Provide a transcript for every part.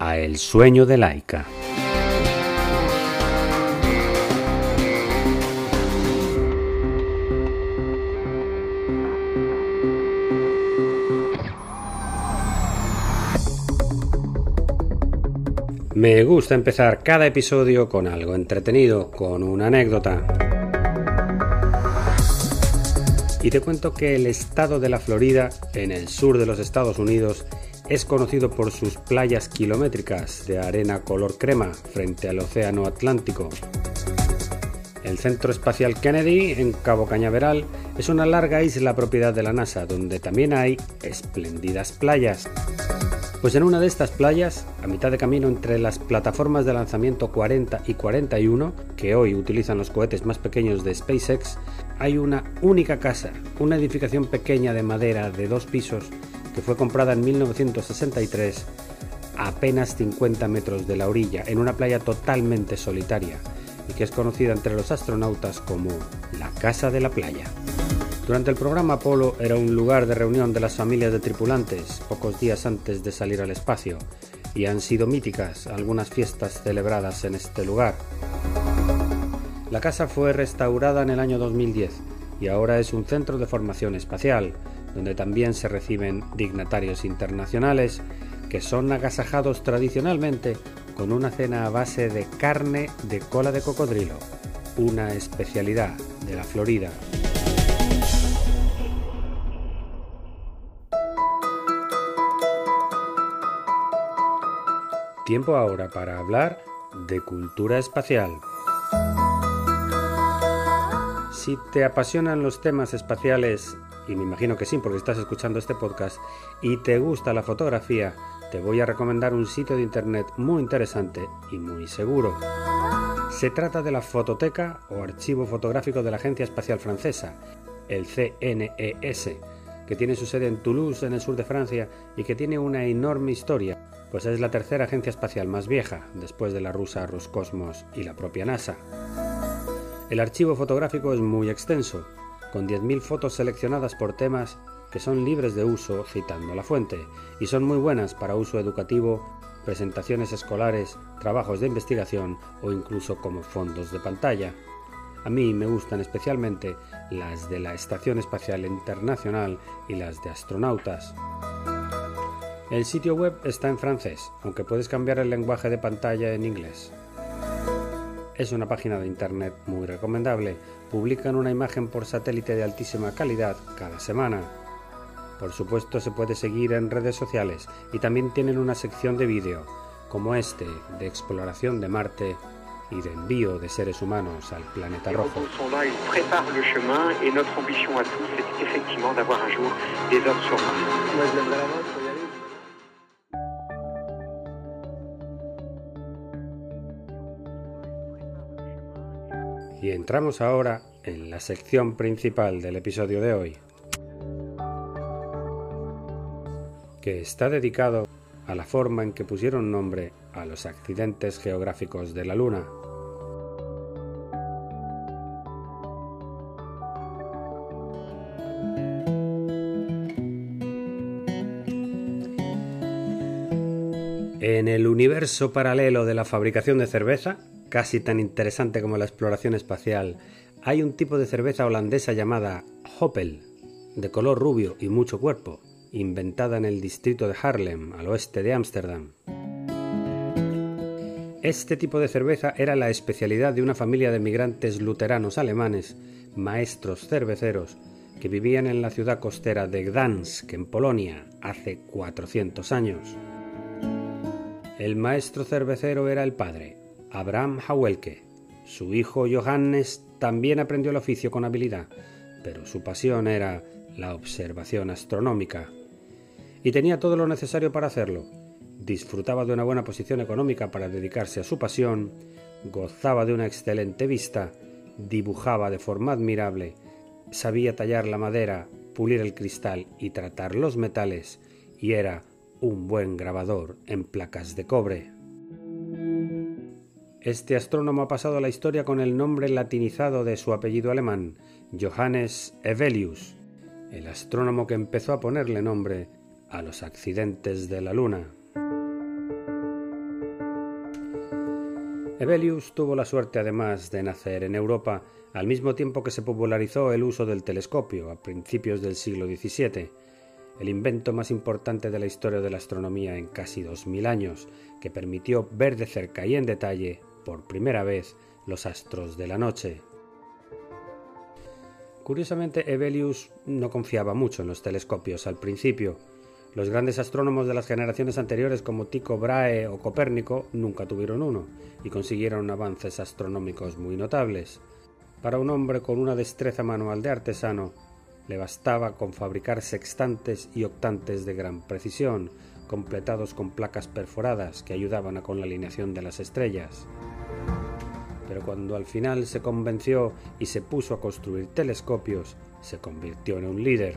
El sueño de Laika. Me gusta empezar cada episodio con algo entretenido, con una anécdota. Y te cuento que el estado de la Florida, en el sur de los Estados Unidos, es conocido por sus playas kilométricas de arena color crema frente al Océano Atlántico. El Centro Espacial Kennedy, en Cabo Cañaveral, es una larga isla propiedad de la NASA, donde también hay espléndidas playas. Pues en una de estas playas, a mitad de camino entre las plataformas de lanzamiento 40 y 41, que hoy utilizan los cohetes más pequeños de SpaceX, hay una única casa, una edificación pequeña de madera de dos pisos fue comprada en 1963 a apenas 50 metros de la orilla, en una playa totalmente solitaria, y que es conocida entre los astronautas como la Casa de la Playa. Durante el programa Apolo era un lugar de reunión de las familias de tripulantes pocos días antes de salir al espacio, y han sido míticas algunas fiestas celebradas en este lugar. La casa fue restaurada en el año 2010 y ahora es un centro de formación espacial, donde también se reciben dignatarios internacionales que son agasajados tradicionalmente con una cena a base de carne de cola de cocodrilo, una especialidad de la Florida. Tiempo ahora para hablar de cultura espacial. Si te apasionan los temas espaciales y me imagino que sí, porque estás escuchando este podcast, y te gusta la fotografía, te voy a recomendar un sitio de internet muy interesante y muy seguro. Se trata de la Fototeca o Archivo Fotográfico de la Agencia Espacial Francesa, el CNES, que tiene su sede en Toulouse, en el sur de Francia, y que tiene una enorme historia, pues es la tercera agencia espacial más vieja, después de la rusa Roscosmos y la propia NASA. El archivo fotográfico es muy extenso, con 10.000 fotos seleccionadas por temas que son libres de uso citando la fuente y son muy buenas para uso educativo, presentaciones escolares, trabajos de investigación o incluso como fondos de pantalla. A mí me gustan especialmente las de la Estación Espacial Internacional y las de astronautas. El sitio web está en francés, aunque puedes cambiar el lenguaje de pantalla en inglés. Es una página de internet muy recomendable. Publican una imagen por satélite de altísima calidad cada semana. Por supuesto se puede seguir en redes sociales y también tienen una sección de vídeo, como este, de exploración de Marte y de envío de seres humanos al planeta rojo. Y entramos ahora en la sección principal del episodio de hoy, que está dedicado a la forma en que pusieron nombre a los accidentes geográficos de la Luna. En el universo paralelo de la fabricación de cerveza, casi tan interesante como la exploración espacial, hay un tipo de cerveza holandesa llamada Hoppel, de color rubio y mucho cuerpo, inventada en el distrito de Haarlem, al oeste de Ámsterdam. Este tipo de cerveza era la especialidad de una familia de migrantes luteranos alemanes, maestros cerveceros, que vivían en la ciudad costera de Gdansk, en Polonia, hace 400 años. El maestro cervecero era el padre, Abraham Hauelke. Su hijo Johannes también aprendió el oficio con habilidad, pero su pasión era la observación astronómica. Y tenía todo lo necesario para hacerlo. disfrutaba de una buena posición económica para dedicarse a su pasión, gozaba de una excelente vista, dibujaba de forma admirable, sabía tallar la madera, pulir el cristal y tratar los metales, y era un buen grabador en placas de cobre. Este astrónomo ha pasado a la historia con el nombre latinizado de su apellido alemán, Johannes Evelius, el astrónomo que empezó a ponerle nombre a los accidentes de la Luna. Evelius tuvo la suerte además de nacer en Europa al mismo tiempo que se popularizó el uso del telescopio a principios del siglo XVII, el invento más importante de la historia de la astronomía en casi dos mil años, que permitió ver de cerca y en detalle, por primera vez, los astros de la noche. Curiosamente, Evelius no confiaba mucho en los telescopios al principio. Los grandes astrónomos de las generaciones anteriores como Tycho Brahe o Copérnico nunca tuvieron uno y consiguieron avances astronómicos muy notables. Para un hombre con una destreza manual de artesano, le bastaba con fabricar sextantes y octantes de gran precisión, completados con placas perforadas que ayudaban a con la alineación de las estrellas pero cuando al final se convenció y se puso a construir telescopios, se convirtió en un líder.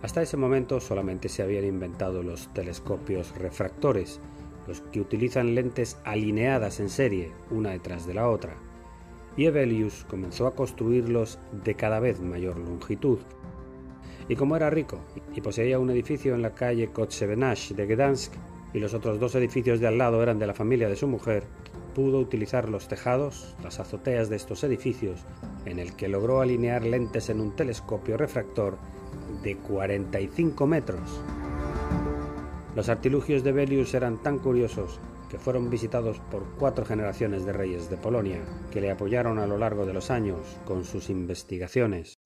Hasta ese momento solamente se habían inventado los telescopios refractores, los que utilizan lentes alineadas en serie, una detrás de la otra. Y Evelius comenzó a construirlos de cada vez mayor longitud. Y como era rico y poseía un edificio en la calle Kotsevenash de Gdansk, y los otros dos edificios de al lado eran de la familia de su mujer, pudo utilizar los tejados, las azoteas de estos edificios, en el que logró alinear lentes en un telescopio refractor de 45 metros. Los artilugios de Belius eran tan curiosos que fueron visitados por cuatro generaciones de reyes de Polonia, que le apoyaron a lo largo de los años con sus investigaciones.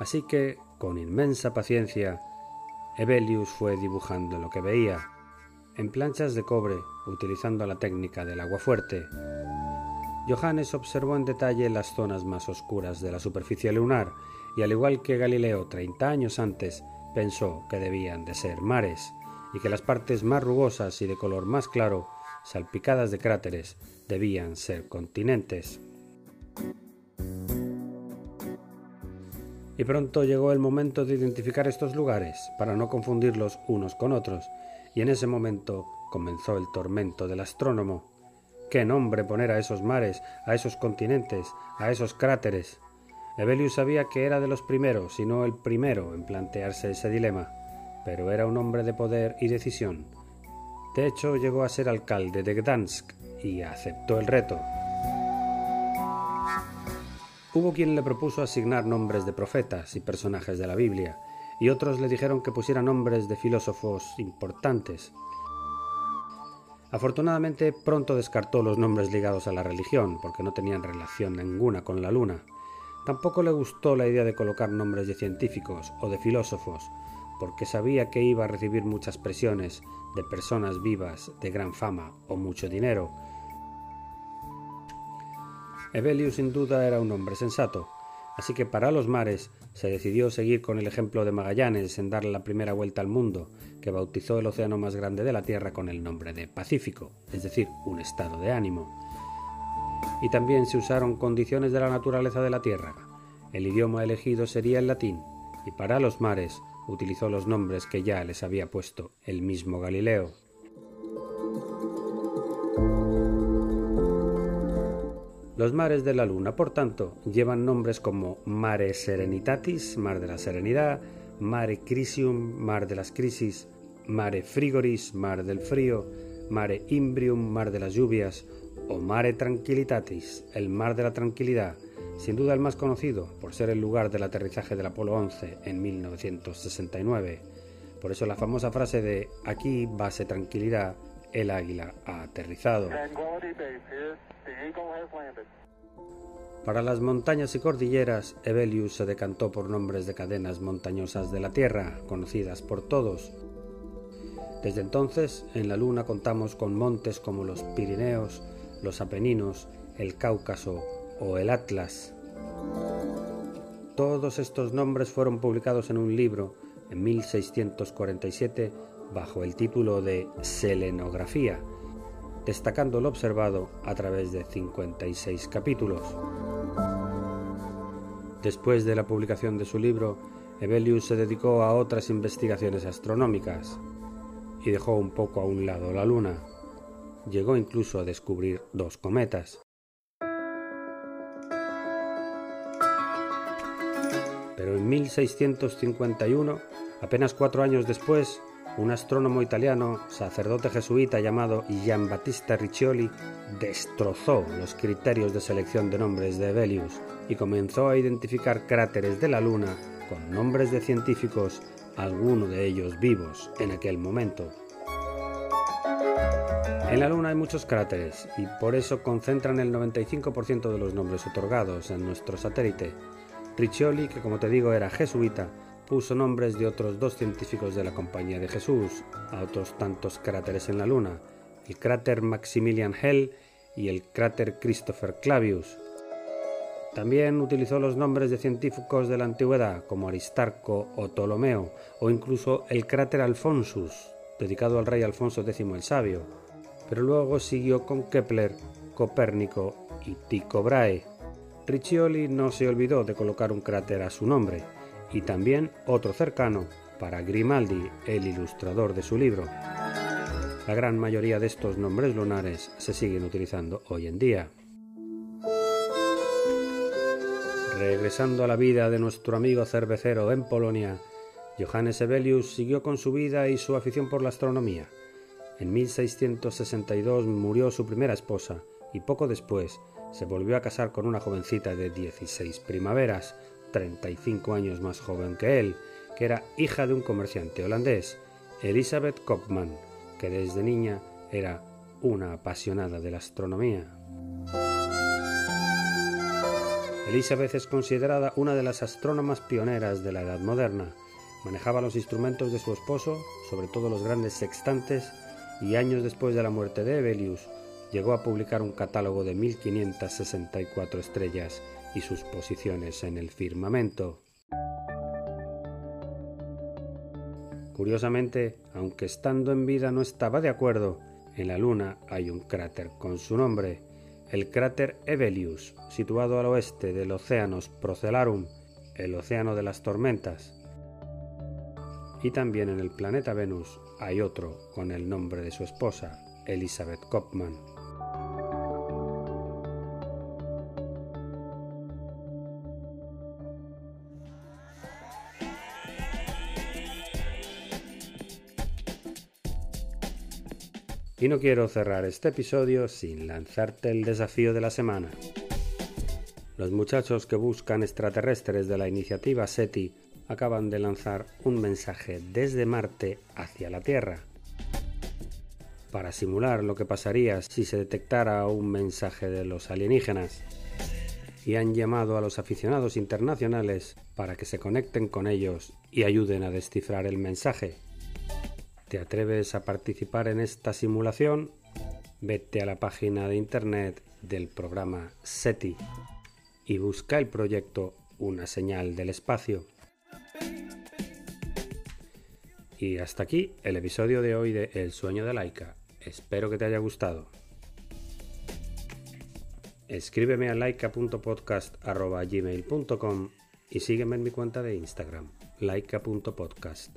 Así que, con inmensa paciencia, Evelius fue dibujando lo que veía, en planchas de cobre, utilizando la técnica del agua fuerte. Johannes observó en detalle las zonas más oscuras de la superficie lunar y al igual que Galileo 30 años antes, pensó que debían de ser mares y que las partes más rugosas y de color más claro, salpicadas de cráteres, debían ser continentes. Y pronto llegó el momento de identificar estos lugares para no confundirlos unos con otros, y en ese momento comenzó el tormento del astrónomo. ¿Qué nombre poner a esos mares, a esos continentes, a esos cráteres? Evelius sabía que era de los primeros, y no el primero, en plantearse ese dilema, pero era un hombre de poder y decisión. De hecho, llegó a ser alcalde de Gdansk y aceptó el reto. Hubo quien le propuso asignar nombres de profetas y personajes de la Biblia, y otros le dijeron que pusiera nombres de filósofos importantes. Afortunadamente pronto descartó los nombres ligados a la religión, porque no tenían relación ninguna con la luna. Tampoco le gustó la idea de colocar nombres de científicos o de filósofos, porque sabía que iba a recibir muchas presiones de personas vivas de gran fama o mucho dinero, Evelius sin duda era un hombre sensato, así que para los mares se decidió seguir con el ejemplo de Magallanes en dar la primera vuelta al mundo, que bautizó el océano más grande de la Tierra con el nombre de Pacífico, es decir, un estado de ánimo. Y también se usaron condiciones de la naturaleza de la Tierra. El idioma elegido sería el latín, y para los mares utilizó los nombres que ya les había puesto el mismo Galileo. Los mares de la Luna, por tanto, llevan nombres como Mare Serenitatis, Mar de la Serenidad, Mare Crisium, Mar de las Crisis, Mare Frigoris, Mar del Frío, Mare Imbrium, Mar de las Lluvias, o Mare Tranquilitatis, el Mar de la Tranquilidad, sin duda el más conocido por ser el lugar del aterrizaje del Apolo 11 en 1969. Por eso la famosa frase de aquí base tranquilidad, el águila ha aterrizado. Para las montañas y cordilleras, Evelius se decantó por nombres de cadenas montañosas de la Tierra, conocidas por todos. Desde entonces, en la Luna contamos con montes como los Pirineos, los Apeninos, el Cáucaso o el Atlas. Todos estos nombres fueron publicados en un libro en 1647 bajo el título de Selenografía, destacando lo observado a través de 56 capítulos. Después de la publicación de su libro, Evelius se dedicó a otras investigaciones astronómicas y dejó un poco a un lado la Luna. Llegó incluso a descubrir dos cometas. Pero en 1651, apenas cuatro años después, un astrónomo italiano, sacerdote jesuita llamado Giambattista Riccioli, destrozó los criterios de selección de nombres de Hevelius y comenzó a identificar cráteres de la Luna con nombres de científicos, algunos de ellos vivos en aquel momento. En la Luna hay muchos cráteres y por eso concentran el 95% de los nombres otorgados en nuestro satélite, Riccioli, que como te digo era jesuita, puso nombres de otros dos científicos de la Compañía de Jesús a otros tantos cráteres en la Luna, el cráter Maximilian Hell y el cráter Christopher Clavius. También utilizó los nombres de científicos de la antigüedad como Aristarco o Ptolomeo, o incluso el cráter Alfonsus, dedicado al rey Alfonso X el Sabio, pero luego siguió con Kepler, Copérnico y Tycho Brahe. Riccioli no se olvidó de colocar un cráter a su nombre, y también otro cercano para Grimaldi, el ilustrador de su libro. La gran mayoría de estos nombres lunares se siguen utilizando hoy en día. Regresando a la vida de nuestro amigo cervecero en Polonia, Johannes Evelius siguió con su vida y su afición por la astronomía. En 1662 murió su primera esposa y poco después se volvió a casar con una jovencita de 16 primaveras, 35 años más joven que él, que era hija de un comerciante holandés, Elizabeth Kopman, que desde niña era una apasionada de la astronomía. Elizabeth es considerada una de las astrónomas pioneras de la Edad Moderna. Manejaba los instrumentos de su esposo, sobre todo los grandes sextantes, y años después de la muerte de Evelius, llegó a publicar un catálogo de 1564 estrellas y sus posiciones en el firmamento. Curiosamente, aunque estando en vida no estaba de acuerdo, en la Luna hay un cráter con su nombre, el cráter Evelius, situado al oeste del Océanos Procellarum, el océano de las tormentas. Y también en el planeta Venus hay otro con el nombre de su esposa, Elizabeth Kopman. Y no quiero cerrar este episodio sin lanzarte el desafío de la semana. Los muchachos que buscan extraterrestres de la iniciativa SETI acaban de lanzar un mensaje desde Marte hacia la Tierra. Para simular lo que pasaría si se detectara un mensaje de los alienígenas. Y han llamado a los aficionados internacionales para que se conecten con ellos y ayuden a descifrar el mensaje. ¿Te atreves a participar en esta simulación? Vete a la página de internet del programa SETI y busca el proyecto Una señal del espacio. Y hasta aquí el episodio de hoy de El sueño de Laika. Espero que te haya gustado. Escríbeme a laika.podcast.gmail.com y sígueme en mi cuenta de Instagram, laika.podcast.